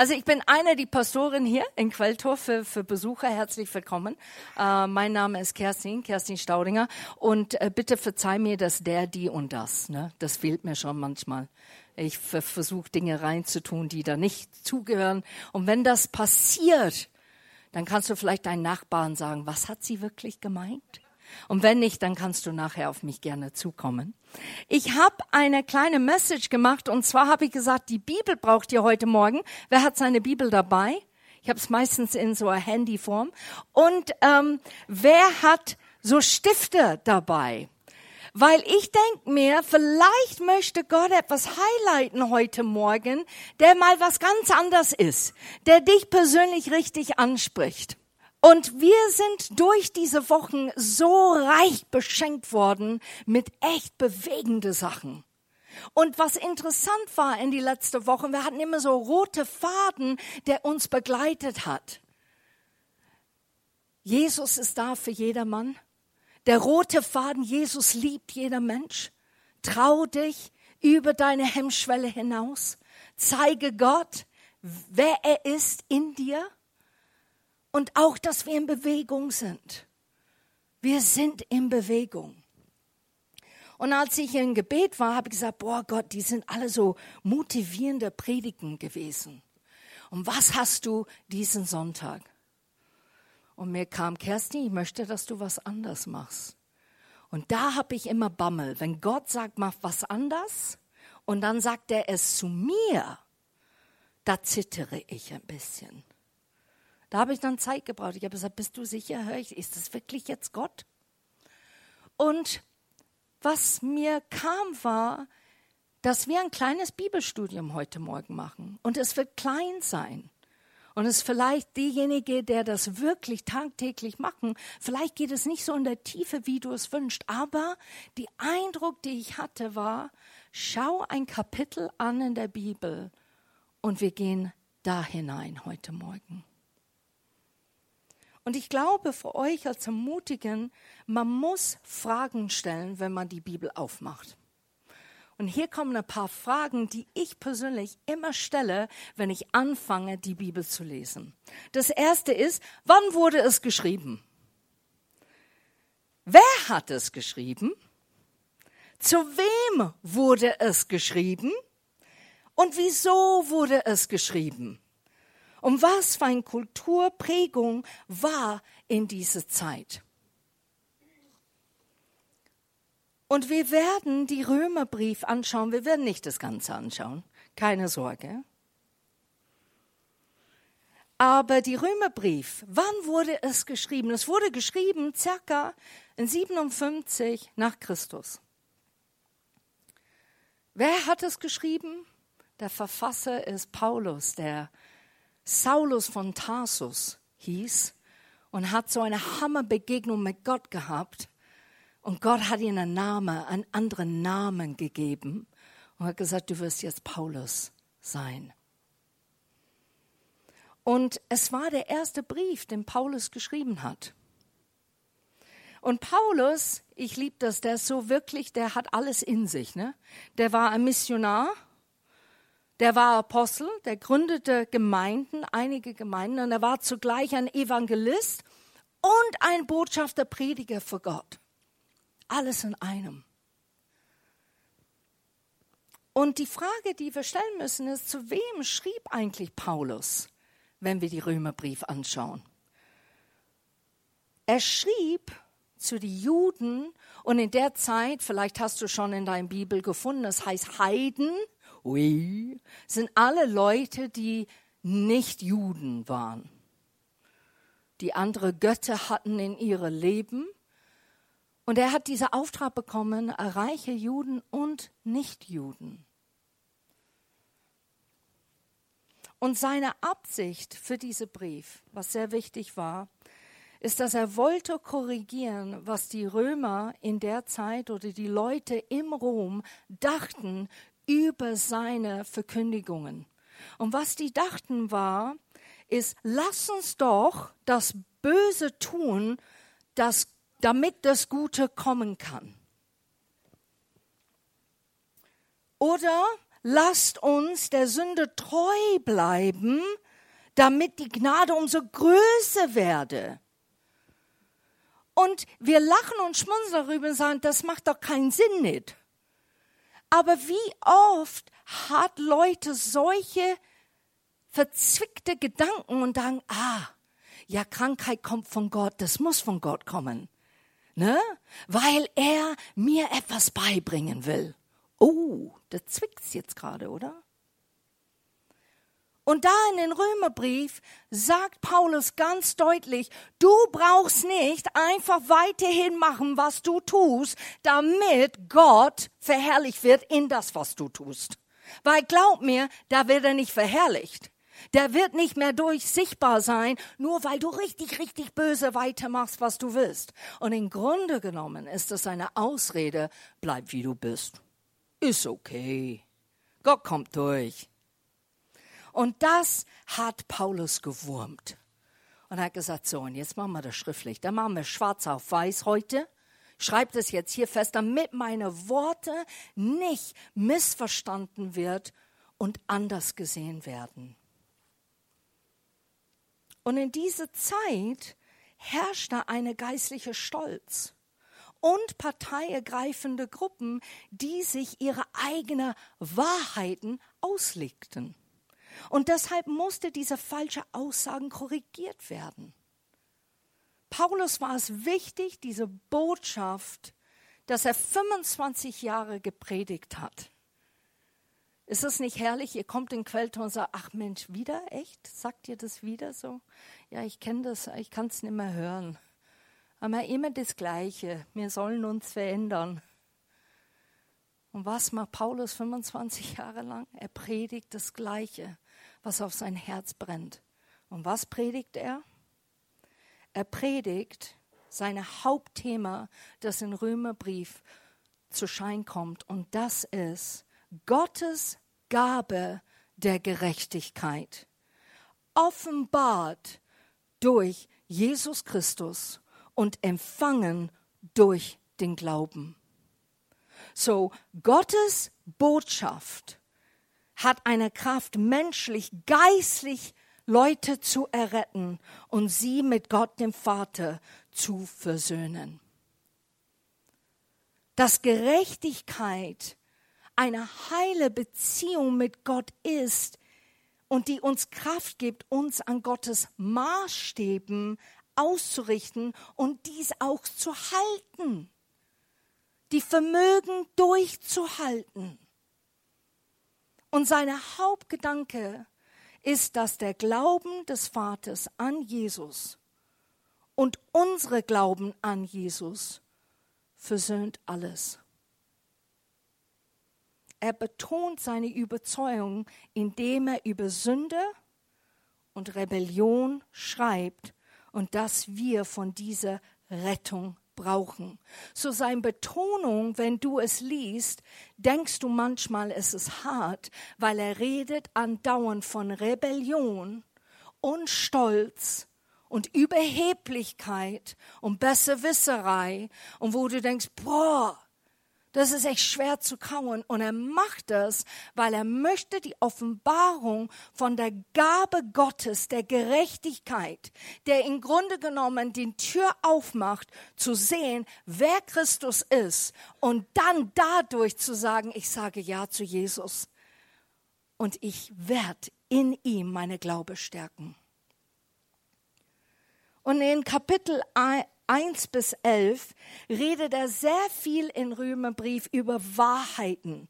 Also ich bin eine die Pastorin hier in Quelltor für, für Besucher. Herzlich willkommen. Äh, mein Name ist Kerstin, Kerstin Staudinger. Und äh, bitte verzeih mir das der, die und das. Ne? Das fehlt mir schon manchmal. Ich versuche Dinge reinzutun, die da nicht zugehören. Und wenn das passiert, dann kannst du vielleicht deinen Nachbarn sagen, was hat sie wirklich gemeint? Und wenn nicht, dann kannst du nachher auf mich gerne zukommen. Ich habe eine kleine Message gemacht und zwar habe ich gesagt, die Bibel braucht ihr heute Morgen. Wer hat seine Bibel dabei? Ich habe es meistens in so einer Handyform. Und ähm, wer hat so Stifte dabei? Weil ich denke mir, vielleicht möchte Gott etwas highlighten heute Morgen, der mal was ganz anders ist, der dich persönlich richtig anspricht. Und wir sind durch diese Wochen so reich beschenkt worden mit echt bewegende Sachen. Und was interessant war in die letzte Woche, wir hatten immer so rote Faden, der uns begleitet hat. Jesus ist da für jedermann. Der rote Faden, Jesus liebt jeder Mensch. Trau dich über deine Hemmschwelle hinaus. Zeige Gott, wer er ist in dir und auch, dass wir in Bewegung sind. Wir sind in Bewegung. Und als ich in Gebet war, habe ich gesagt, boah Gott, die sind alle so motivierende Predigen gewesen. Und was hast du diesen Sonntag? Und mir kam, Kerstin, ich möchte, dass du was anders machst. Und da habe ich immer Bammel. Wenn Gott sagt, mach was anders, und dann sagt er es zu mir, da zittere ich ein bisschen. Da habe ich dann Zeit gebraucht. Ich habe gesagt, bist du sicher? Hör ich, ist das wirklich jetzt Gott? Und was mir kam, war, dass wir ein kleines Bibelstudium heute Morgen machen. Und es wird klein sein. Und es ist vielleicht diejenige, der das wirklich tagtäglich machen. Vielleicht geht es nicht so in der Tiefe, wie du es wünschst. Aber die Eindruck, die ich hatte, war, schau ein Kapitel an in der Bibel und wir gehen da hinein heute Morgen. Und ich glaube für euch als Ermutigen, man muss Fragen stellen, wenn man die Bibel aufmacht. Und hier kommen ein paar Fragen, die ich persönlich immer stelle, wenn ich anfange, die Bibel zu lesen. Das erste ist, wann wurde es geschrieben? Wer hat es geschrieben? Zu wem wurde es geschrieben? Und wieso wurde es geschrieben? Um was für eine Kulturprägung war in dieser Zeit. Und wir werden die Römerbrief anschauen. Wir werden nicht das Ganze anschauen. Keine Sorge. Aber die Römerbrief, wann wurde es geschrieben? Es wurde geschrieben circa in 57 nach Christus. Wer hat es geschrieben? Der Verfasser ist Paulus, der Saulus von Tarsus hieß und hat so eine Hammerbegegnung mit Gott gehabt. Und Gott hat ihm einen Namen, einen anderen Namen gegeben und hat gesagt, du wirst jetzt Paulus sein. Und es war der erste Brief, den Paulus geschrieben hat. Und Paulus, ich liebe das, der ist so wirklich, der hat alles in sich. Ne? Der war ein Missionar der war Apostel, der gründete Gemeinden, einige Gemeinden, und er war zugleich ein Evangelist und ein Botschafter, Prediger für Gott. Alles in einem. Und die Frage, die wir stellen müssen, ist, zu wem schrieb eigentlich Paulus, wenn wir die Römerbrief anschauen? Er schrieb zu den Juden und in der Zeit, vielleicht hast du schon in deiner Bibel gefunden, es heißt Heiden, oui, sind alle Leute, die nicht Juden waren, die andere Götter hatten in ihrem Leben. Und er hat diesen Auftrag bekommen, erreiche Juden und Nichtjuden. Und seine Absicht für diesen Brief, was sehr wichtig war, ist, dass er wollte korrigieren, was die Römer in der Zeit oder die Leute im Rom dachten über seine Verkündigungen. Und was die dachten war, ist, lass uns doch das Böse tun, das, damit das Gute kommen kann. Oder lasst uns der Sünde treu bleiben, damit die Gnade umso größer werde. Und wir lachen und schmunzeln darüber und sagen, das macht doch keinen Sinn nicht. Aber wie oft hat Leute solche verzwickte Gedanken und sagen, ah, ja, Krankheit kommt von Gott, das muss von Gott kommen. Ne? Weil er mir etwas beibringen will. Oh, da zwickt's jetzt gerade, oder? Und da in den Römerbrief sagt Paulus ganz deutlich, du brauchst nicht einfach weiterhin machen, was du tust, damit Gott verherrlicht wird in das, was du tust. Weil glaub mir, da wird er nicht verherrlicht. Der wird nicht mehr durchsichtbar sein, nur weil du richtig, richtig böse weitermachst, was du willst. Und im Grunde genommen ist es eine Ausrede, bleib wie du bist. Ist okay. Gott kommt durch. Und das hat Paulus gewurmt. Und er hat gesagt, so, und jetzt machen wir das schriftlich. Dann machen wir schwarz auf weiß heute. Schreibt es jetzt hier fest, damit meine Worte nicht missverstanden wird und anders gesehen werden. Und in dieser Zeit herrschte eine geistliche Stolz und parteiergreifende Gruppen, die sich ihre eigenen Wahrheiten auslegten. Und deshalb musste diese falsche Aussagen korrigiert werden. Paulus war es wichtig, diese Botschaft, dass er 25 Jahre gepredigt hat, ist es nicht herrlich? Ihr kommt in Quellton und sagt, ach Mensch, wieder? Echt? Sagt ihr das wieder so? Ja, ich kenne das, ich kann es nicht mehr hören. Aber immer das Gleiche. Wir sollen uns verändern. Und was macht Paulus 25 Jahre lang? Er predigt das Gleiche, was auf sein Herz brennt. Und was predigt er? Er predigt sein Hauptthema, das im Römerbrief zu Schein kommt. Und das ist, Gottes Gabe der Gerechtigkeit, offenbart durch Jesus Christus und empfangen durch den Glauben. So, Gottes Botschaft hat eine Kraft, menschlich, geistlich Leute zu erretten und sie mit Gott dem Vater zu versöhnen. Dass Gerechtigkeit eine heile Beziehung mit Gott ist und die uns Kraft gibt, uns an Gottes Maßstäben auszurichten und dies auch zu halten. Die Vermögen durchzuhalten. Und seine Hauptgedanke ist, dass der Glauben des Vaters an Jesus und unsere Glauben an Jesus versöhnt alles. Er betont seine Überzeugung, indem er über Sünde und Rebellion schreibt und dass wir von dieser Rettung brauchen. So sein Betonung, wenn du es liest, denkst du manchmal, es ist hart, weil er redet andauernd von Rebellion und Stolz und Überheblichkeit und Besserwisserei und wo du denkst, boah, das ist echt schwer zu kauen. Und er macht das, weil er möchte die Offenbarung von der Gabe Gottes, der Gerechtigkeit, der im Grunde genommen die Tür aufmacht, zu sehen, wer Christus ist und dann dadurch zu sagen, ich sage Ja zu Jesus und ich werde in ihm meine Glaube stärken. Und in Kapitel 1 bis 11 redet er sehr viel in Römerbrief über Wahrheiten,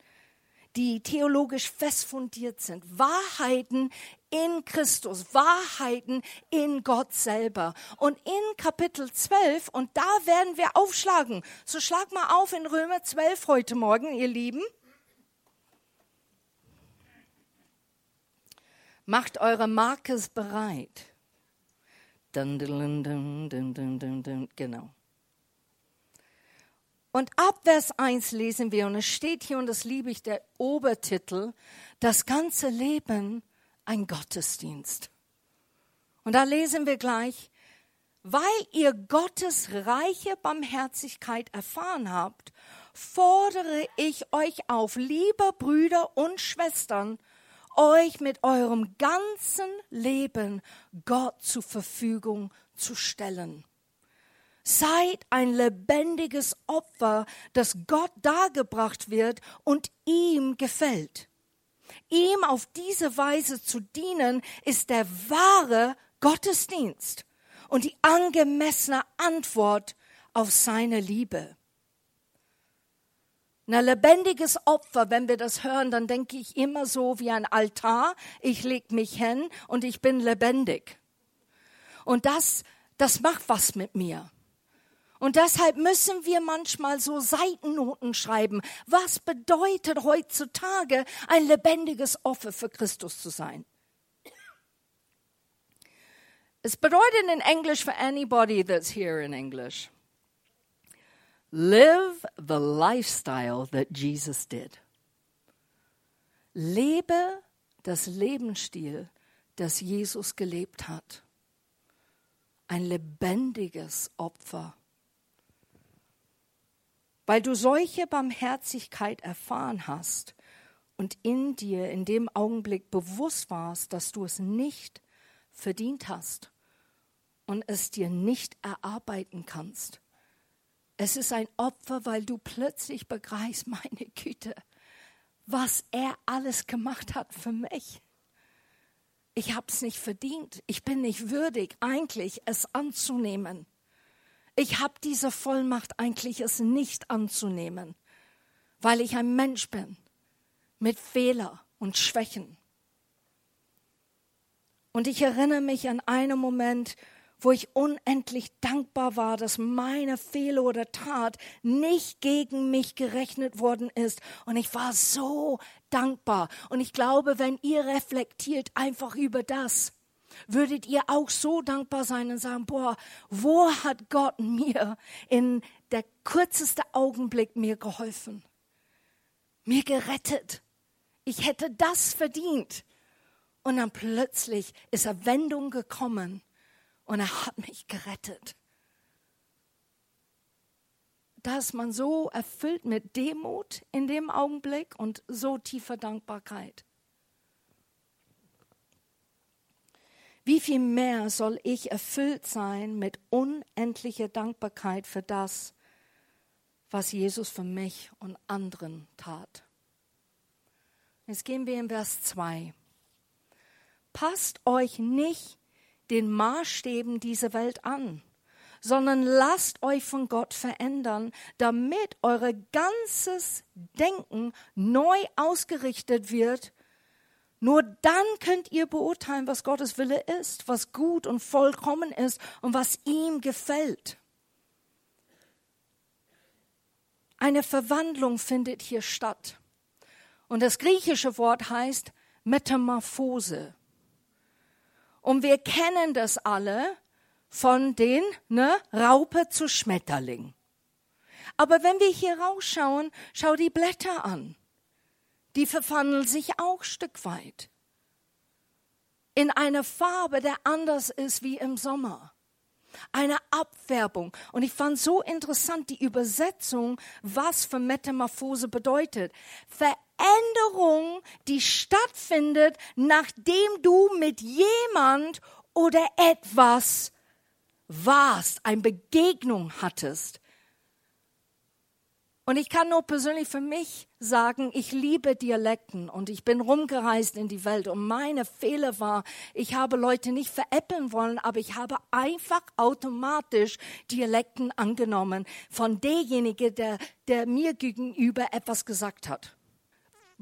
die theologisch fest fundiert sind. Wahrheiten in Christus, Wahrheiten in Gott selber. Und in Kapitel 12, und da werden wir aufschlagen. So schlag mal auf in Römer 12 heute Morgen, ihr Lieben. Macht eure Markes bereit. Dun, dun, dun, genau. Und ab Vers 1 lesen wir, und es steht hier, und das liebe ich, der Obertitel, das ganze Leben ein Gottesdienst. Und da lesen wir gleich, weil ihr Gottes reiche Barmherzigkeit erfahren habt, fordere ich euch auf, liebe Brüder und Schwestern, euch mit eurem ganzen Leben Gott zur Verfügung zu stellen. Seid ein lebendiges Opfer, das Gott dargebracht wird und ihm gefällt. Ihm auf diese Weise zu dienen, ist der wahre Gottesdienst und die angemessene Antwort auf seine Liebe. Ein lebendiges Opfer, wenn wir das hören, dann denke ich immer so wie ein Altar. Ich leg mich hin und ich bin lebendig. Und das, das macht was mit mir. Und deshalb müssen wir manchmal so Seitennoten schreiben. Was bedeutet heutzutage ein lebendiges Opfer für Christus zu sein? Es bedeutet in Englisch for anybody that's here in English. Live the lifestyle that Jesus did. Lebe das Lebensstil, das Jesus gelebt hat. Ein lebendiges Opfer. Weil du solche Barmherzigkeit erfahren hast und in dir in dem Augenblick bewusst warst, dass du es nicht verdient hast und es dir nicht erarbeiten kannst es ist ein Opfer, weil du plötzlich begreifst, meine Güte, was er alles gemacht hat für mich. Ich habe es nicht verdient. Ich bin nicht würdig, eigentlich es anzunehmen. Ich habe diese Vollmacht eigentlich es nicht anzunehmen, weil ich ein Mensch bin mit Fehler und Schwächen. Und ich erinnere mich an einen Moment, wo ich unendlich dankbar war, dass meine Fehler oder Tat nicht gegen mich gerechnet worden ist. Und ich war so dankbar. Und ich glaube, wenn ihr reflektiert einfach über das, würdet ihr auch so dankbar sein und sagen, boah, wo hat Gott mir in der kürzeste Augenblick mir geholfen? Mir gerettet. Ich hätte das verdient. Und dann plötzlich ist eine Wendung gekommen und er hat mich gerettet. Da ist man so erfüllt mit Demut in dem Augenblick und so tiefer Dankbarkeit. Wie viel mehr soll ich erfüllt sein mit unendlicher Dankbarkeit für das, was Jesus für mich und anderen tat? Jetzt gehen wir in Vers 2. Passt euch nicht den Maßstäben dieser Welt an, sondern lasst euch von Gott verändern, damit euer ganzes Denken neu ausgerichtet wird. Nur dann könnt ihr beurteilen, was Gottes Wille ist, was gut und vollkommen ist und was ihm gefällt. Eine Verwandlung findet hier statt. Und das griechische Wort heißt Metamorphose. Und wir kennen das alle von den ne, Raupe zu Schmetterling. Aber wenn wir hier rausschauen, schau die Blätter an. Die verwandeln sich auch Stück weit. In eine Farbe, der anders ist wie im Sommer. Eine Abfärbung. Und ich fand so interessant die Übersetzung, was für Metamorphose bedeutet. Ver Änderung, die stattfindet, nachdem du mit jemand oder etwas warst, eine Begegnung hattest. Und ich kann nur persönlich für mich sagen, ich liebe Dialekten und ich bin rumgereist in die Welt und meine Fehler war, ich habe Leute nicht veräppeln wollen, aber ich habe einfach automatisch Dialekten angenommen von derjenige, der, der mir gegenüber etwas gesagt hat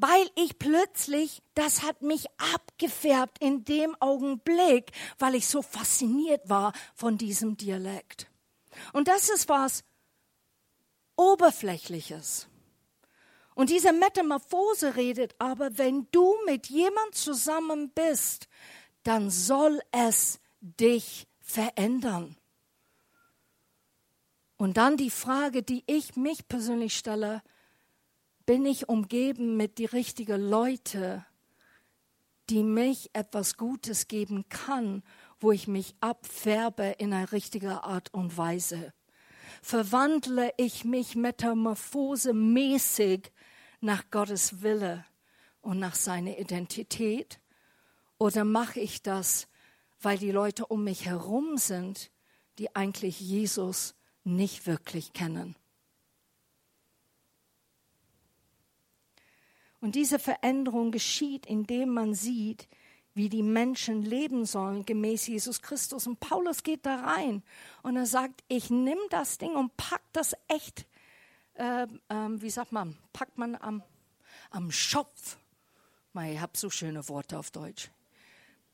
weil ich plötzlich, das hat mich abgefärbt in dem Augenblick, weil ich so fasziniert war von diesem Dialekt. Und das ist was Oberflächliches. Und diese Metamorphose redet aber, wenn du mit jemand zusammen bist, dann soll es dich verändern. Und dann die Frage, die ich mich persönlich stelle, bin ich umgeben mit die richtigen Leute, die mich etwas Gutes geben kann, wo ich mich abfärbe in einer richtigen Art und Weise. verwandle ich mich metamorphosemäßig nach Gottes Wille und nach seiner Identität? Oder mache ich das, weil die Leute um mich herum sind, die eigentlich Jesus nicht wirklich kennen? Und diese Veränderung geschieht, indem man sieht, wie die Menschen leben sollen gemäß Jesus Christus. Und Paulus geht da rein und er sagt, ich nehme das Ding und pack das echt, äh, äh, wie sagt man, packt man am, am Schopf. Ich habe so schöne Worte auf Deutsch.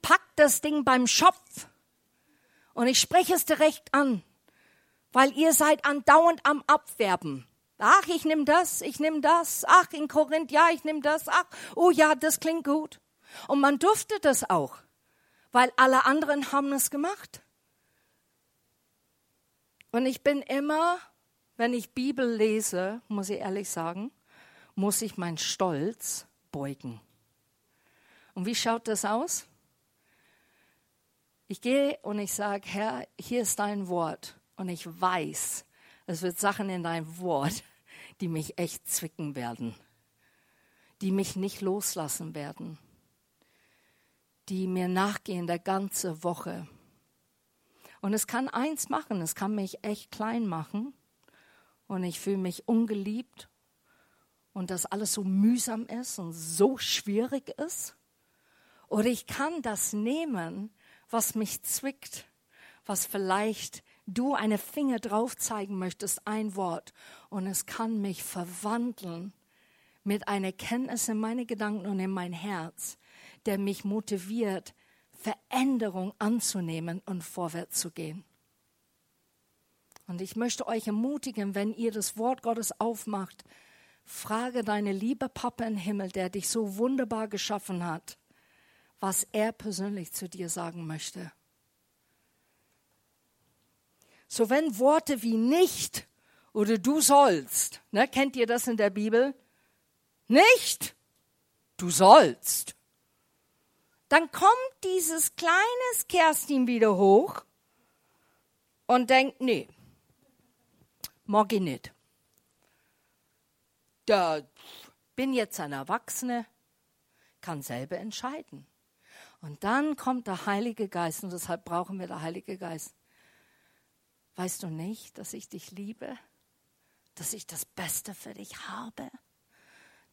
Packt das Ding beim Schopf. Und ich spreche es direkt an, weil ihr seid andauernd am Abwerben. Ach, ich nehme das, ich nehme das. Ach, in Korinth, ja, ich nehme das. Ach, oh ja, das klingt gut. Und man durfte das auch, weil alle anderen haben es gemacht. Und ich bin immer, wenn ich Bibel lese, muss ich ehrlich sagen, muss ich meinen Stolz beugen. Und wie schaut das aus? Ich gehe und ich sage, Herr, hier ist dein Wort. Und ich weiß, es wird Sachen in deinem Wort, die mich echt zwicken werden, die mich nicht loslassen werden die mir nachgehen der ganze Woche. Und es kann eins machen, es kann mich echt klein machen und ich fühle mich ungeliebt und dass alles so mühsam ist und so schwierig ist. Oder ich kann das nehmen, was mich zwickt, was vielleicht du eine Finger drauf zeigen möchtest, ein Wort, und es kann mich verwandeln mit einer Kenntnis in meine Gedanken und in mein Herz, der mich motiviert, Veränderung anzunehmen und vorwärts zu gehen. Und ich möchte euch ermutigen, wenn ihr das Wort Gottes aufmacht, frage deine liebe Papa im Himmel, der dich so wunderbar geschaffen hat, was er persönlich zu dir sagen möchte. So wenn Worte wie nicht oder du sollst, ne, kennt ihr das in der Bibel? Nicht, du sollst dann kommt dieses kleine Kerstin wieder hoch und denkt, nee, mag ich nicht. Da bin jetzt ein Erwachsener, kann selber entscheiden. Und dann kommt der Heilige Geist und deshalb brauchen wir den Heilige Geist. Weißt du nicht, dass ich dich liebe? Dass ich das Beste für dich habe?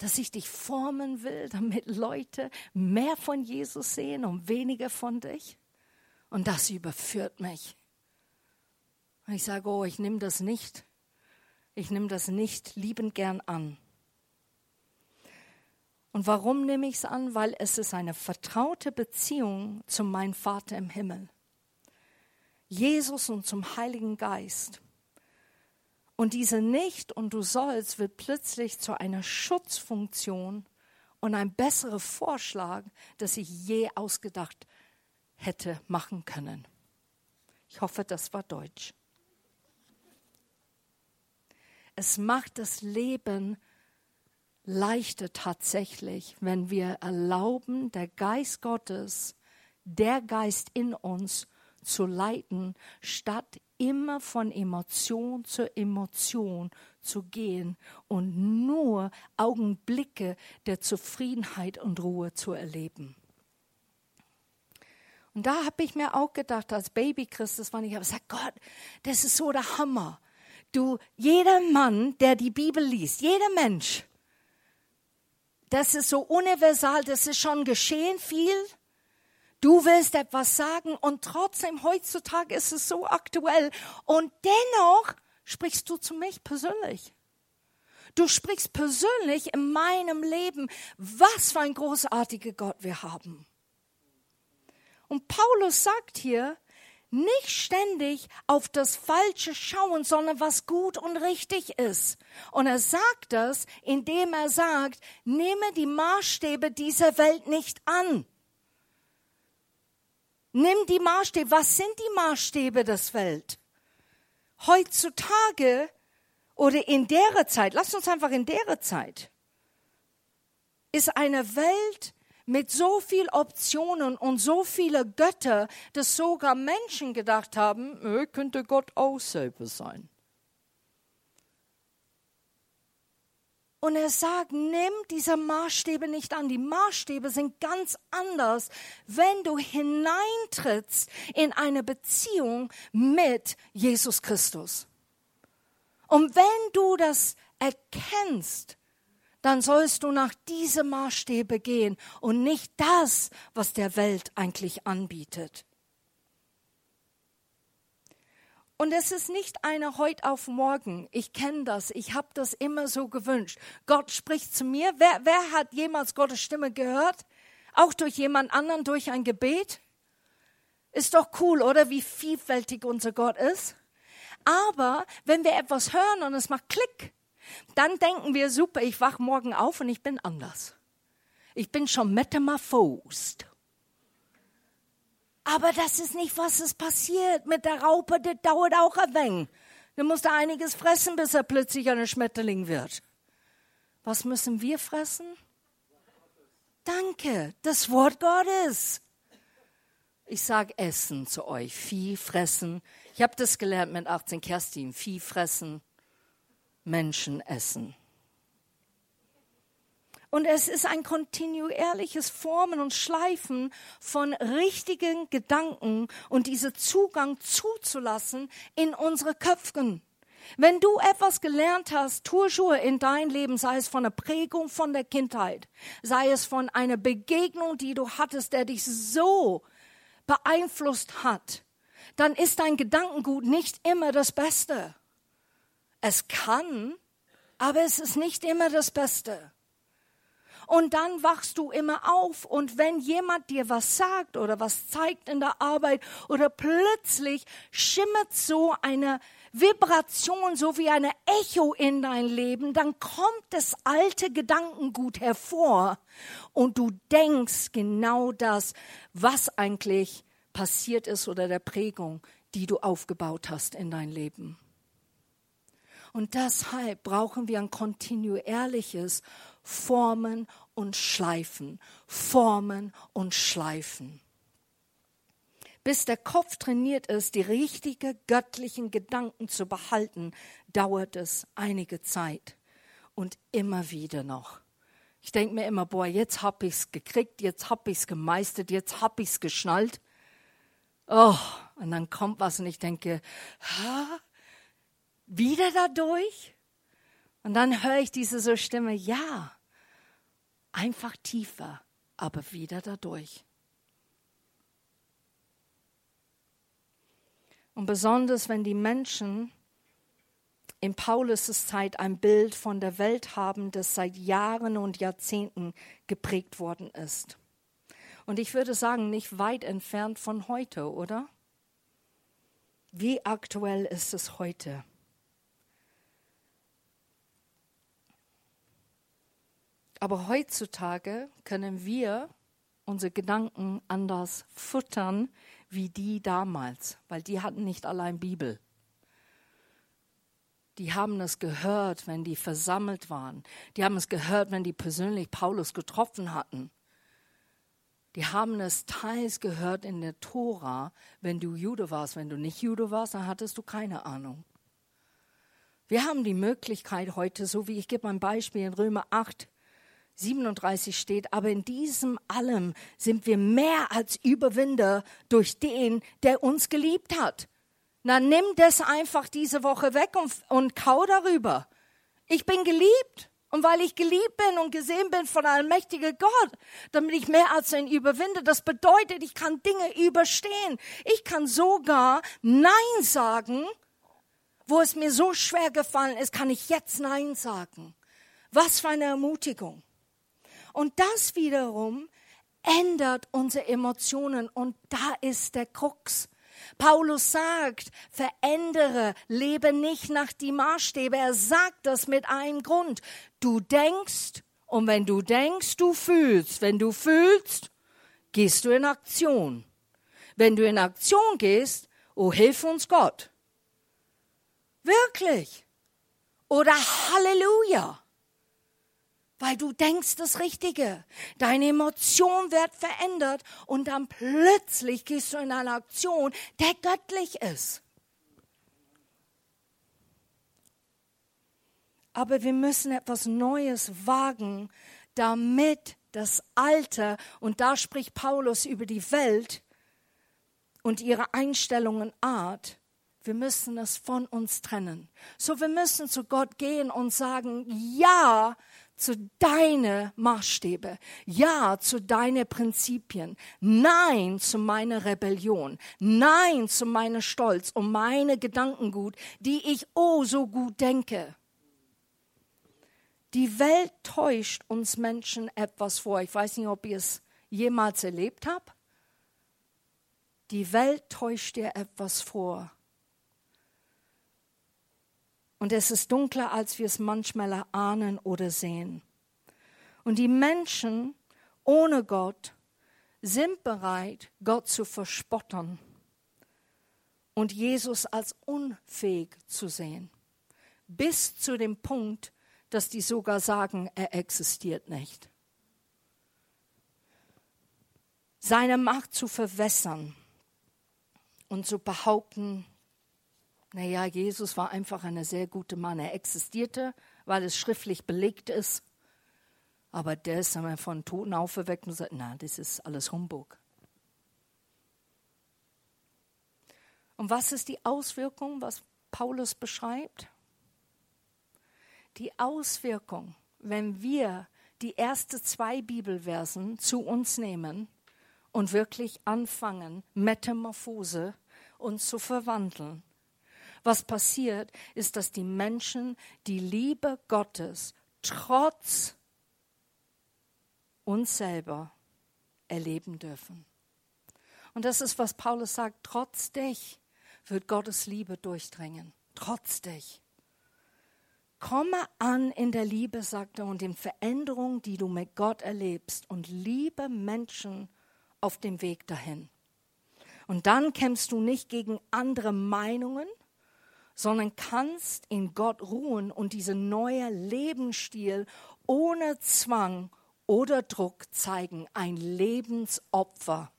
dass ich dich formen will, damit Leute mehr von Jesus sehen und weniger von dich. Und das überführt mich. Und ich sage, oh, ich nehme das nicht. Ich nehme das nicht liebend gern an. Und warum nehme ich es an? Weil es ist eine vertraute Beziehung zu meinem Vater im Himmel. Jesus und zum Heiligen Geist. Und diese Nicht und du sollst wird plötzlich zu einer Schutzfunktion und ein besserer Vorschlag, das ich je ausgedacht hätte machen können. Ich hoffe, das war Deutsch. Es macht das Leben leichter tatsächlich, wenn wir erlauben, der Geist Gottes, der Geist in uns zu leiten, statt immer von Emotion zu Emotion zu gehen und nur Augenblicke der Zufriedenheit und Ruhe zu erleben. Und da habe ich mir auch gedacht, als Baby Christ, das war nicht, aber sag Gott, das ist so der Hammer. Du, jeder Mann, der die Bibel liest, jeder Mensch, das ist so universal, das ist schon geschehen viel. Du willst etwas sagen und trotzdem heutzutage ist es so aktuell und dennoch sprichst du zu mich persönlich. Du sprichst persönlich in meinem Leben, was für ein großartiger Gott wir haben. Und Paulus sagt hier, nicht ständig auf das Falsche schauen, sondern was gut und richtig ist. Und er sagt das, indem er sagt, nehme die Maßstäbe dieser Welt nicht an. Nimm die Maßstäbe. Was sind die Maßstäbe des Welt? Heutzutage oder in der Zeit, lasst uns einfach in der Zeit, ist eine Welt mit so viel Optionen und so viele Götter, dass sogar Menschen gedacht haben, äh, könnte Gott auch selber sein. Und er sagt, nimm diese Maßstäbe nicht an. Die Maßstäbe sind ganz anders, wenn du hineintrittst in eine Beziehung mit Jesus Christus. Und wenn du das erkennst, dann sollst du nach diese Maßstäbe gehen und nicht das, was der Welt eigentlich anbietet. Und es ist nicht eine heute auf morgen. Ich kenne das. Ich habe das immer so gewünscht. Gott spricht zu mir. Wer, wer hat jemals Gottes Stimme gehört? Auch durch jemand anderen, durch ein Gebet? Ist doch cool, oder? Wie vielfältig unser Gott ist. Aber wenn wir etwas hören und es macht Klick, dann denken wir, super, ich wach morgen auf und ich bin anders. Ich bin schon metamorphosed. Aber das ist nicht, was es passiert. Mit der Raupe, das dauert auch ein wenig. Du musst einiges fressen, bis er plötzlich ein Schmetterling wird. Was müssen wir fressen? Danke, das Wort Gottes. Ich sage Essen zu euch, Vieh fressen. Ich habe das gelernt mit 18 Kerstin, Vieh fressen, Menschen essen. Und es ist ein kontinuierliches Formen und Schleifen von richtigen Gedanken und diese Zugang zuzulassen in unsere Köpfen. Wenn du etwas gelernt hast, toujours in dein Leben, sei es von der Prägung von der Kindheit, sei es von einer Begegnung, die du hattest, der dich so beeinflusst hat, dann ist dein Gedankengut nicht immer das Beste. Es kann, aber es ist nicht immer das Beste. Und dann wachst du immer auf. Und wenn jemand dir was sagt oder was zeigt in der Arbeit oder plötzlich schimmert so eine Vibration, so wie eine Echo in dein Leben, dann kommt das alte Gedankengut hervor und du denkst genau das, was eigentlich passiert ist oder der Prägung, die du aufgebaut hast in dein Leben. Und deshalb brauchen wir ein kontinuierliches Formen und Schleifen, Formen und Schleifen. Bis der Kopf trainiert ist, die richtigen göttlichen Gedanken zu behalten, dauert es einige Zeit und immer wieder noch. Ich denke mir immer, boah, jetzt hab ich's gekriegt, jetzt hab ich's gemeistert, jetzt hab ich's geschnallt. Oh, und dann kommt was und ich denke, ha, wieder dadurch? Und dann höre ich diese so Stimme, ja, einfach tiefer, aber wieder dadurch. Und besonders wenn die Menschen in Paulus' Zeit ein Bild von der Welt haben, das seit Jahren und Jahrzehnten geprägt worden ist. Und ich würde sagen, nicht weit entfernt von heute, oder? Wie aktuell ist es heute? Aber heutzutage können wir unsere Gedanken anders futtern wie die damals, weil die hatten nicht allein Bibel. Die haben es gehört, wenn die versammelt waren. Die haben es gehört, wenn die persönlich Paulus getroffen hatten. Die haben es teils gehört in der Tora, wenn du Jude warst. Wenn du nicht Jude warst, dann hattest du keine Ahnung. Wir haben die Möglichkeit heute, so wie ich gebe ein Beispiel in Römer 8, 37 steht, aber in diesem allem sind wir mehr als Überwinder durch den, der uns geliebt hat. Na, nimm das einfach diese Woche weg und, und kau darüber. Ich bin geliebt. Und weil ich geliebt bin und gesehen bin von einem mächtigen Gott, damit ich mehr als ein Überwinder, das bedeutet, ich kann Dinge überstehen. Ich kann sogar Nein sagen, wo es mir so schwer gefallen ist, kann ich jetzt Nein sagen. Was für eine Ermutigung. Und das wiederum ändert unsere Emotionen und da ist der Krux. Paulus sagt, verändere, lebe nicht nach die Maßstäbe. Er sagt das mit einem Grund. Du denkst und wenn du denkst, du fühlst. Wenn du fühlst, gehst du in Aktion. Wenn du in Aktion gehst, oh, hilf uns Gott. Wirklich. Oder Halleluja weil du denkst das Richtige. Deine Emotion wird verändert und dann plötzlich gehst du in eine Aktion, der göttlich ist. Aber wir müssen etwas Neues wagen, damit das Alte, und da spricht Paulus über die Welt und ihre Einstellung und Art, wir müssen es von uns trennen. So, wir müssen zu Gott gehen und sagen, ja zu deine Maßstäbe, ja zu deine Prinzipien, nein zu meiner Rebellion, nein zu meiner Stolz und meine Gedankengut, die ich oh so gut denke. Die Welt täuscht uns Menschen etwas vor. Ich weiß nicht, ob ihr es jemals erlebt habt. Die Welt täuscht dir etwas vor. Und es ist dunkler, als wir es manchmal erahnen oder sehen. Und die Menschen ohne Gott sind bereit, Gott zu verspotten und Jesus als unfähig zu sehen. Bis zu dem Punkt, dass die sogar sagen, er existiert nicht. Seine Macht zu verwässern und zu behaupten, naja, Jesus war einfach ein sehr guter Mann. Er existierte, weil es schriftlich belegt ist. Aber der ist einmal von Toten auferweckt und sagt, na, das ist alles Humbug. Und was ist die Auswirkung, was Paulus beschreibt? Die Auswirkung, wenn wir die ersten zwei Bibelversen zu uns nehmen und wirklich anfangen, Metamorphose uns zu verwandeln, was passiert, ist, dass die Menschen die Liebe Gottes trotz uns selber erleben dürfen. Und das ist, was Paulus sagt, trotz dich wird Gottes Liebe durchdringen. Trotz dich. Komme an in der Liebe, sagt er, und in Veränderung, die du mit Gott erlebst, und liebe Menschen auf dem Weg dahin. Und dann kämpfst du nicht gegen andere Meinungen, sondern kannst in Gott ruhen und diesen neuen Lebensstil ohne Zwang oder Druck zeigen. Ein Lebensopfer,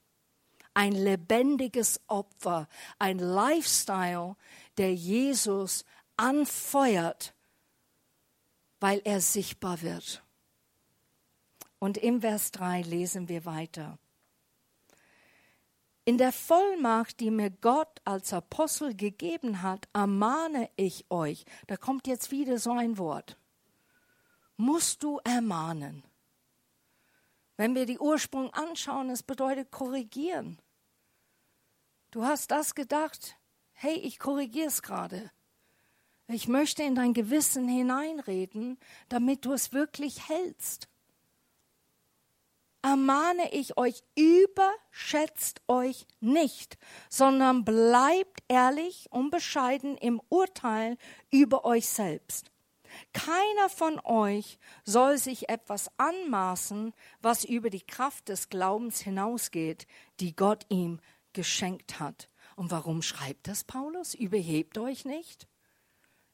ein lebendiges Opfer, ein Lifestyle, der Jesus anfeuert, weil er sichtbar wird. Und im Vers 3 lesen wir weiter. In der Vollmacht, die mir Gott als Apostel gegeben hat, ermahne ich euch. Da kommt jetzt wieder so ein Wort. Musst du ermahnen. Wenn wir die Ursprung anschauen, es bedeutet korrigieren. Du hast das gedacht, hey, ich korrigiere es gerade. Ich möchte in dein Gewissen hineinreden, damit du es wirklich hältst ermahne ich euch, überschätzt euch nicht, sondern bleibt ehrlich und bescheiden im Urteil über euch selbst. Keiner von euch soll sich etwas anmaßen, was über die Kraft des Glaubens hinausgeht, die Gott ihm geschenkt hat. Und warum schreibt das Paulus? Überhebt euch nicht.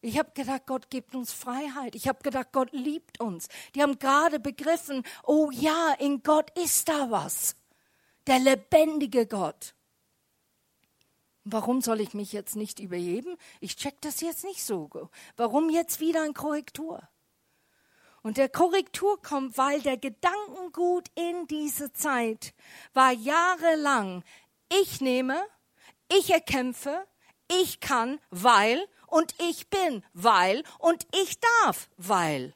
Ich habe gedacht, Gott gibt uns Freiheit. Ich habe gedacht, Gott liebt uns. Die haben gerade begriffen, oh ja, in Gott ist da was. Der lebendige Gott. Warum soll ich mich jetzt nicht überheben? Ich check das jetzt nicht so. Warum jetzt wieder ein Korrektur? Und der Korrektur kommt, weil der Gedankengut in diese Zeit war jahrelang, ich nehme, ich erkämpfe, ich kann, weil und ich bin, weil und ich darf, weil.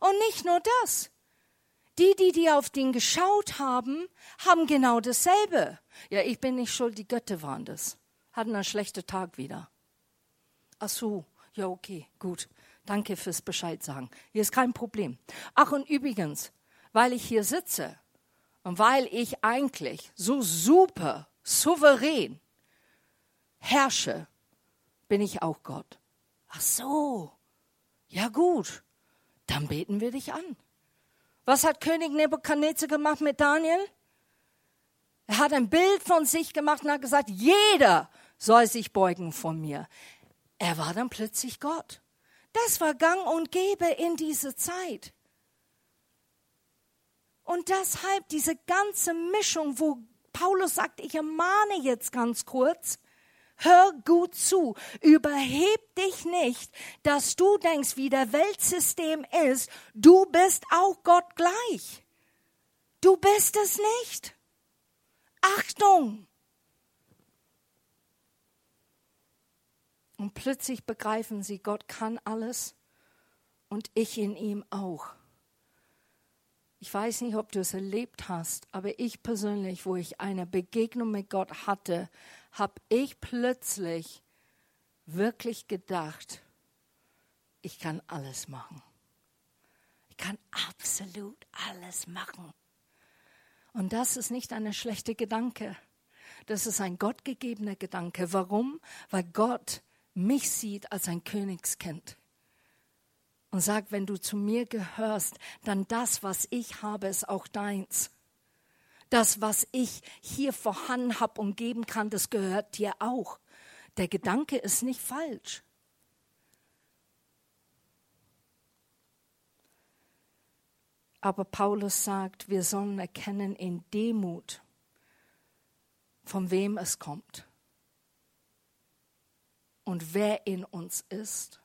Und nicht nur das. Die, die, die auf den geschaut haben, haben genau dasselbe. Ja, ich bin nicht schuld, die Götter waren das. Hatten einen schlechten Tag wieder. Ach so, ja, okay, gut. Danke fürs Bescheid sagen. Hier ist kein Problem. Ach, und übrigens, weil ich hier sitze und weil ich eigentlich so super souverän herrsche, bin ich auch Gott. Ach so, ja gut, dann beten wir dich an. Was hat König Nebukadnezar gemacht mit Daniel? Er hat ein Bild von sich gemacht und hat gesagt, jeder soll sich beugen vor mir. Er war dann plötzlich Gott. Das war gang und gäbe in dieser Zeit. Und deshalb diese ganze Mischung, wo Paulus sagt, ich ermahne jetzt ganz kurz, Hör gut zu. Überheb dich nicht, dass du denkst, wie der Weltsystem ist. Du bist auch Gott gleich. Du bist es nicht. Achtung! Und plötzlich begreifen sie, Gott kann alles und ich in ihm auch. Ich weiß nicht, ob du es erlebt hast, aber ich persönlich, wo ich eine Begegnung mit Gott hatte, habe ich plötzlich wirklich gedacht, ich kann alles machen. Ich kann absolut alles machen. Und das ist nicht eine schlechte Gedanke. Das ist ein gottgegebener Gedanke. Warum? Weil Gott mich sieht als ein Königskind und sagt, wenn du zu mir gehörst, dann das, was ich habe, ist auch deins. Das, was ich hier vorhanden habe und geben kann, das gehört dir auch. Der Gedanke ist nicht falsch. Aber Paulus sagt, wir sollen erkennen in Demut, von wem es kommt und wer in uns ist.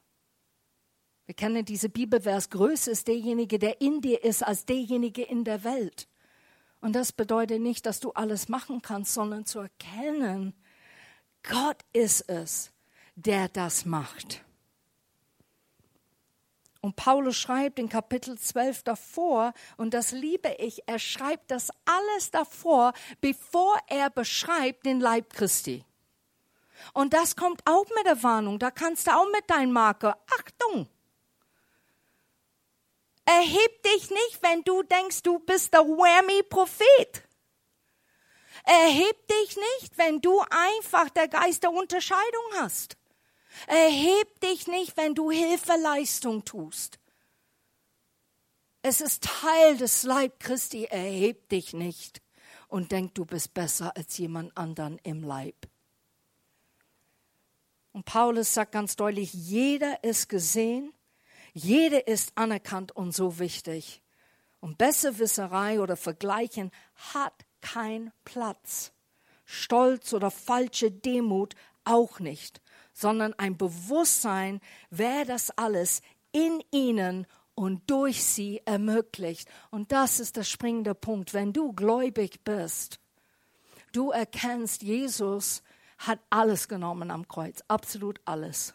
Wir kennen diese Bibelvers, größer ist derjenige, der in dir ist, als derjenige in der Welt. Und das bedeutet nicht, dass du alles machen kannst, sondern zu erkennen, Gott ist es, der das macht. Und Paulus schreibt in Kapitel 12 davor, und das liebe ich, er schreibt das alles davor, bevor er beschreibt den Leib Christi. Und das kommt auch mit der Warnung, da kannst du auch mit deinem Marker, Achtung! Erheb dich nicht, wenn du denkst, du bist der Whammy-Prophet. Erheb dich nicht, wenn du einfach der Geist der Unterscheidung hast. Erheb dich nicht, wenn du Hilfeleistung tust. Es ist Teil des Leib Christi. Erheb dich nicht und denk, du bist besser als jemand anderen im Leib. Und Paulus sagt ganz deutlich, jeder ist gesehen, jeder ist anerkannt und so wichtig. Und Besserwisserei oder Vergleichen hat keinen Platz. Stolz oder falsche Demut auch nicht sondern ein Bewusstsein, wer das alles in ihnen und durch sie ermöglicht. Und das ist der springende Punkt. Wenn du gläubig bist, du erkennst, Jesus hat alles genommen am Kreuz, absolut alles.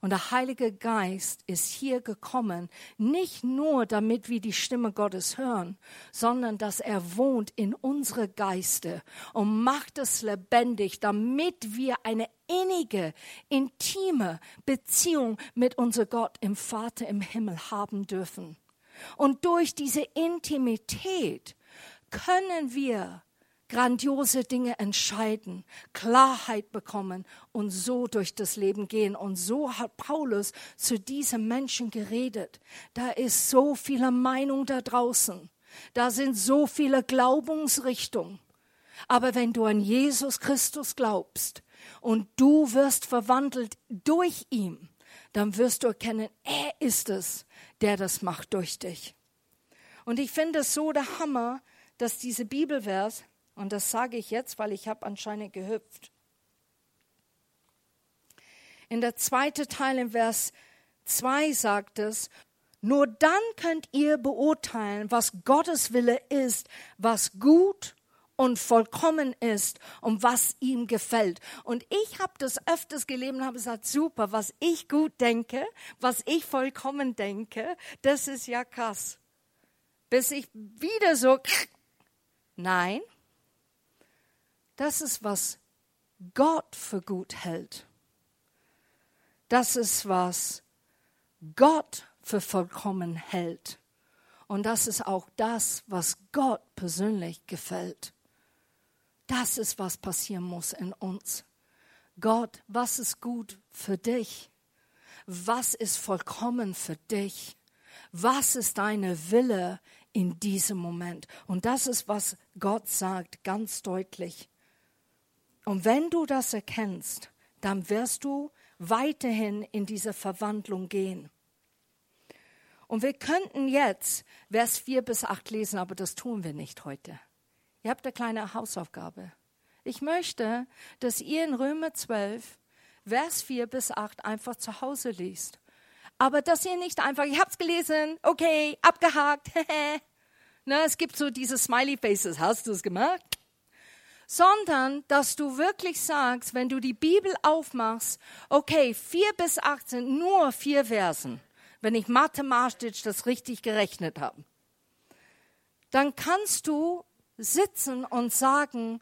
Und der Heilige Geist ist hier gekommen, nicht nur damit wir die Stimme Gottes hören, sondern dass er wohnt in unsere Geiste und macht es lebendig, damit wir eine innige, intime Beziehung mit unserem Gott im Vater im Himmel haben dürfen. Und durch diese Intimität können wir grandiose Dinge entscheiden, Klarheit bekommen und so durch das Leben gehen. Und so hat Paulus zu diesen Menschen geredet. Da ist so viele Meinung da draußen. Da sind so viele Glaubensrichtungen. Aber wenn du an Jesus Christus glaubst und du wirst verwandelt durch ihn, dann wirst du erkennen, er ist es, der das macht durch dich. Und ich finde es so der Hammer, dass diese Bibelvers und das sage ich jetzt, weil ich habe anscheinend gehüpft. In der zweiten Teil im Vers 2 sagt es, nur dann könnt ihr beurteilen, was Gottes Wille ist, was gut und vollkommen ist und was ihm gefällt. Und ich habe das öfters gelebt und habe gesagt, super, was ich gut denke, was ich vollkommen denke, das ist ja krass. Bis ich wieder so, nein, das ist, was Gott für gut hält. Das ist, was Gott für vollkommen hält. Und das ist auch das, was Gott persönlich gefällt. Das ist, was passieren muss in uns. Gott, was ist gut für dich? Was ist vollkommen für dich? Was ist deine Wille in diesem Moment? Und das ist, was Gott sagt, ganz deutlich. Und wenn du das erkennst, dann wirst du weiterhin in diese Verwandlung gehen. Und wir könnten jetzt Vers 4 bis 8 lesen, aber das tun wir nicht heute. Ihr habt eine kleine Hausaufgabe. Ich möchte, dass ihr in Römer 12, Vers 4 bis 8 einfach zu Hause liest. Aber dass ihr nicht einfach, ich habe es gelesen, okay, abgehakt, ne, es gibt so diese Smiley Faces, hast du es gemacht? Sondern, dass du wirklich sagst, wenn du die Bibel aufmachst, okay, 4 bis 8 sind nur vier Versen, wenn ich mathematisch das richtig gerechnet habe. Dann kannst du sitzen und sagen,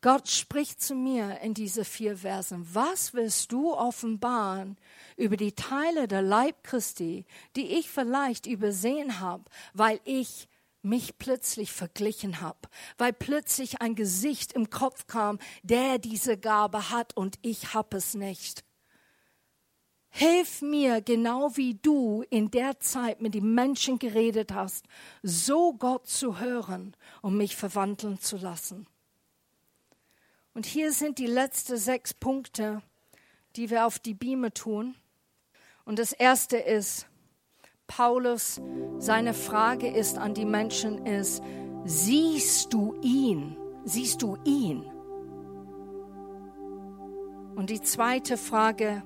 Gott spricht zu mir in diese vier Versen. Was willst du offenbaren über die Teile der Leib Christi, die ich vielleicht übersehen habe, weil ich mich plötzlich verglichen habe, weil plötzlich ein Gesicht im Kopf kam, der diese Gabe hat und ich habe es nicht. Hilf mir, genau wie du in der Zeit mit den Menschen geredet hast, so Gott zu hören und mich verwandeln zu lassen. Und hier sind die letzten sechs Punkte, die wir auf die Bime tun. Und das erste ist, Paulus, seine Frage ist an die Menschen ist, siehst du ihn? Siehst du ihn? Und die zweite Frage,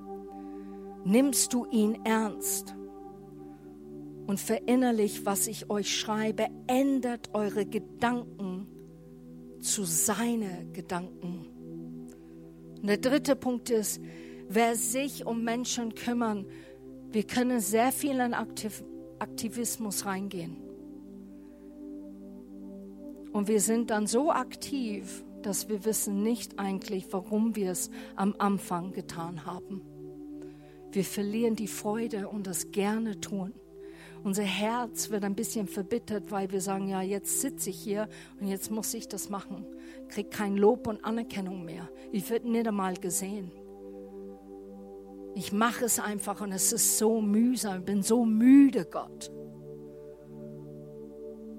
nimmst du ihn ernst? Und verinnerlich, was ich euch schreibe, ändert eure Gedanken zu seine Gedanken. Und der dritte Punkt ist, wer sich um Menschen kümmern, wir können sehr viel in Aktiv Aktivismus reingehen. Und wir sind dann so aktiv, dass wir wissen nicht eigentlich, warum wir es am Anfang getan haben. Wir verlieren die Freude und das gerne tun. Unser Herz wird ein bisschen verbittert, weil wir sagen, ja, jetzt sitze ich hier und jetzt muss ich das machen. Krieg kein Lob und Anerkennung mehr. Ich werde nicht einmal gesehen. Ich mache es einfach und es ist so mühsam. Ich bin so müde, Gott.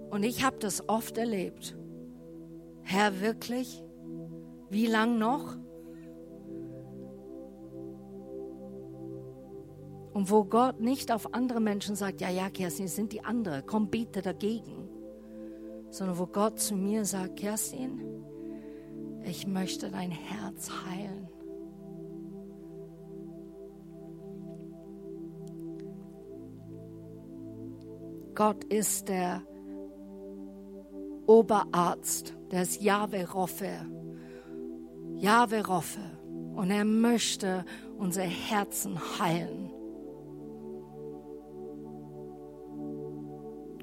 Und ich habe das oft erlebt. Herr, wirklich? Wie lang noch? Und wo Gott nicht auf andere Menschen sagt, ja, ja, Kerstin, sind die andere, komm, bete dagegen. Sondern wo Gott zu mir sagt, Kerstin, ich möchte dein Herz heilen. Gott ist der Oberarzt, der ist Jahwe Roffe. Jahwe Roffe. Und er möchte unser Herzen heilen.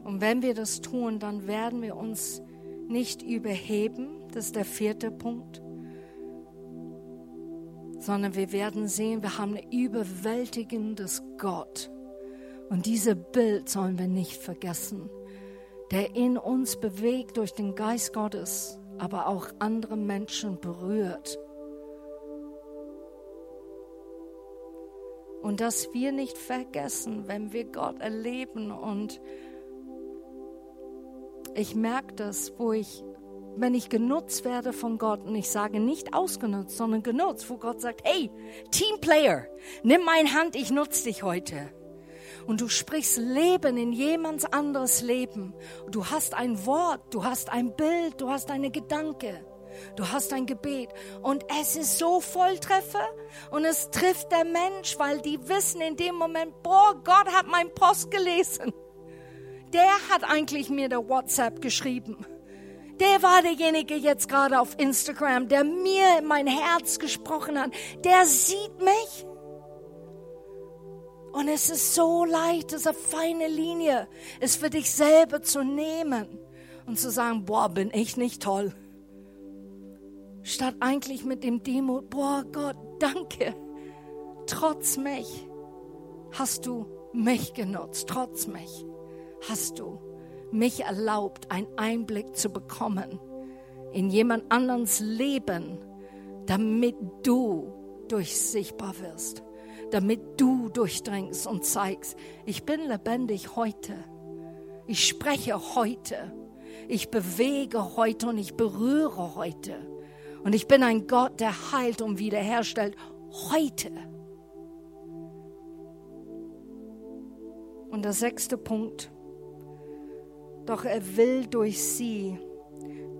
Und wenn wir das tun, dann werden wir uns nicht überheben, das ist der vierte Punkt, sondern wir werden sehen, wir haben ein überwältigendes Gott. Und dieses Bild sollen wir nicht vergessen, der in uns bewegt durch den Geist Gottes, aber auch andere Menschen berührt. Und dass wir nicht vergessen, wenn wir Gott erleben und ich merke das, wo ich, wenn ich genutzt werde von Gott und ich sage nicht ausgenutzt, sondern genutzt, wo Gott sagt, hey, Teamplayer, nimm meine Hand, ich nutze dich heute. Und du sprichst Leben in jemands anderes Leben. Du hast ein Wort, du hast ein Bild, du hast eine Gedanke. Du hast ein Gebet und es ist so Volltreffer und es trifft der Mensch, weil die wissen in dem Moment, boah, Gott hat mein Post gelesen der hat eigentlich mir der WhatsApp geschrieben. Der war derjenige jetzt gerade auf Instagram, der mir in mein Herz gesprochen hat. Der sieht mich. Und es ist so leicht, eine feine Linie, es für dich selber zu nehmen und zu sagen, boah, bin ich nicht toll. Statt eigentlich mit dem Demut, boah, Gott, danke. Trotz mich hast du mich genutzt, trotz mich hast du mich erlaubt, einen Einblick zu bekommen in jemand anderes Leben, damit du durchsichtbar wirst, damit du durchdringst und zeigst, ich bin lebendig heute, ich spreche heute, ich bewege heute und ich berühre heute. Und ich bin ein Gott, der heilt und wiederherstellt heute. Und der sechste Punkt, doch er will durch sie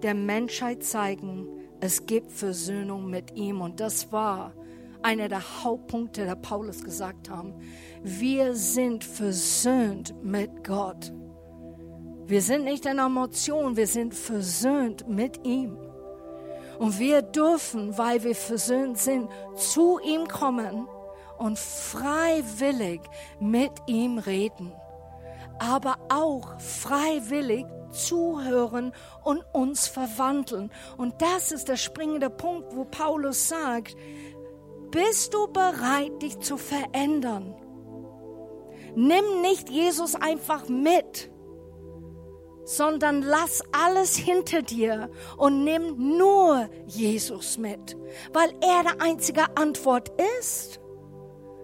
der Menschheit zeigen, es gibt Versöhnung mit ihm. Und das war einer der Hauptpunkte, der Paulus gesagt haben. Wir sind versöhnt mit Gott. Wir sind nicht in Emotion, wir sind versöhnt mit ihm. Und wir dürfen, weil wir versöhnt sind, zu ihm kommen und freiwillig mit ihm reden. Aber auch freiwillig zuhören und uns verwandeln. Und das ist der springende Punkt, wo Paulus sagt, bist du bereit, dich zu verändern? Nimm nicht Jesus einfach mit, sondern lass alles hinter dir und nimm nur Jesus mit, weil er der einzige Antwort ist.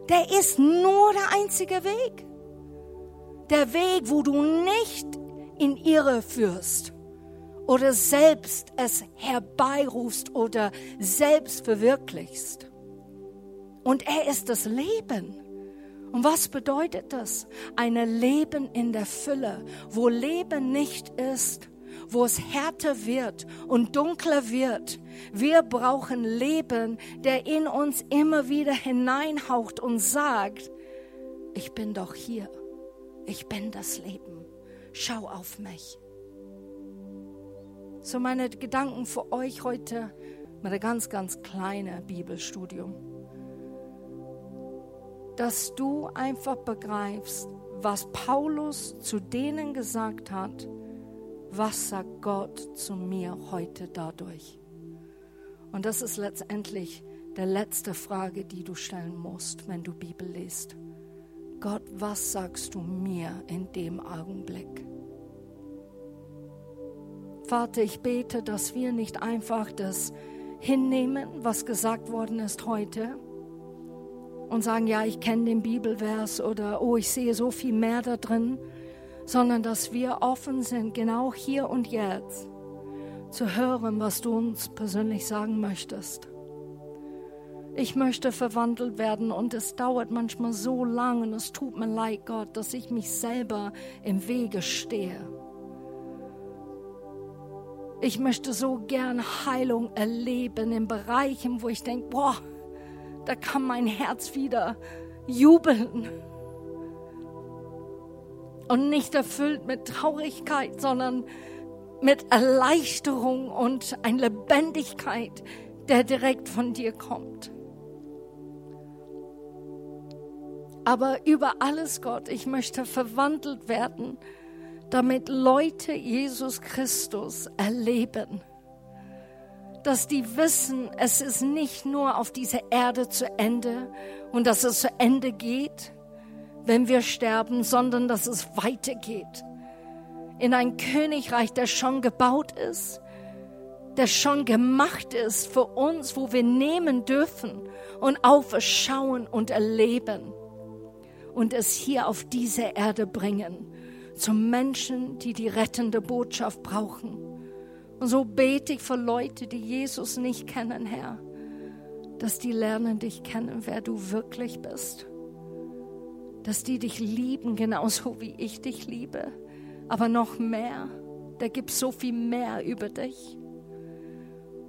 Der ist nur der einzige Weg. Der Weg, wo du nicht in Irre führst oder selbst es herbeirufst oder selbst verwirklichst. Und er ist das Leben. Und was bedeutet das? Ein Leben in der Fülle, wo Leben nicht ist, wo es härter wird und dunkler wird. Wir brauchen Leben, der in uns immer wieder hineinhaucht und sagt, ich bin doch hier, ich bin das Leben, schau auf mich. So meine Gedanken für euch heute mit einem ganz, ganz kleinen Bibelstudium dass du einfach begreifst, was Paulus zu denen gesagt hat, was sagt Gott zu mir heute dadurch? Und das ist letztendlich die letzte Frage, die du stellen musst, wenn du Bibel liest. Gott, was sagst du mir in dem Augenblick? Vater, ich bete, dass wir nicht einfach das hinnehmen, was gesagt worden ist heute, und sagen, ja, ich kenne den Bibelvers oder oh, ich sehe so viel mehr da drin, sondern dass wir offen sind, genau hier und jetzt zu hören, was du uns persönlich sagen möchtest. Ich möchte verwandelt werden und es dauert manchmal so lang und es tut mir leid, Gott, dass ich mich selber im Wege stehe. Ich möchte so gern Heilung erleben in Bereichen, wo ich denke, boah, da kann mein Herz wieder jubeln. Und nicht erfüllt mit Traurigkeit, sondern mit Erleichterung und eine Lebendigkeit, der direkt von dir kommt. Aber über alles, Gott, ich möchte verwandelt werden, damit Leute Jesus Christus erleben dass die wissen, es ist nicht nur auf dieser Erde zu Ende und dass es zu Ende geht, wenn wir sterben, sondern dass es weitergeht in ein Königreich, der schon gebaut ist, der schon gemacht ist für uns, wo wir nehmen dürfen und aufschauen und erleben und es hier auf diese Erde bringen zu Menschen, die die rettende Botschaft brauchen. Und so bete ich für Leute, die Jesus nicht kennen, Herr, dass die lernen dich kennen, wer du wirklich bist. Dass die dich lieben, genauso wie ich dich liebe. Aber noch mehr, da gibt so viel mehr über dich.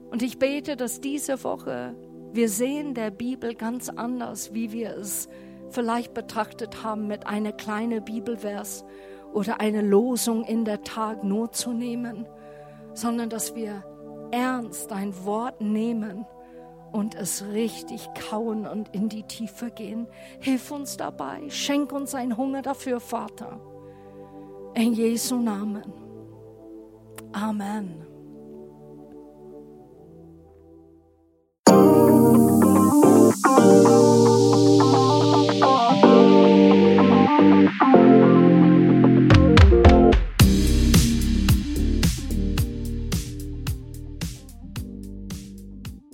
Und ich bete, dass diese Woche wir sehen der Bibel ganz anders, wie wir es vielleicht betrachtet haben, mit einer kleinen Bibelvers oder eine Losung in der Tag nur zu nehmen sondern dass wir ernst dein Wort nehmen und es richtig kauen und in die Tiefe gehen. Hilf uns dabei, schenk uns einen Hunger dafür, Vater. In Jesu Namen. Amen. Musik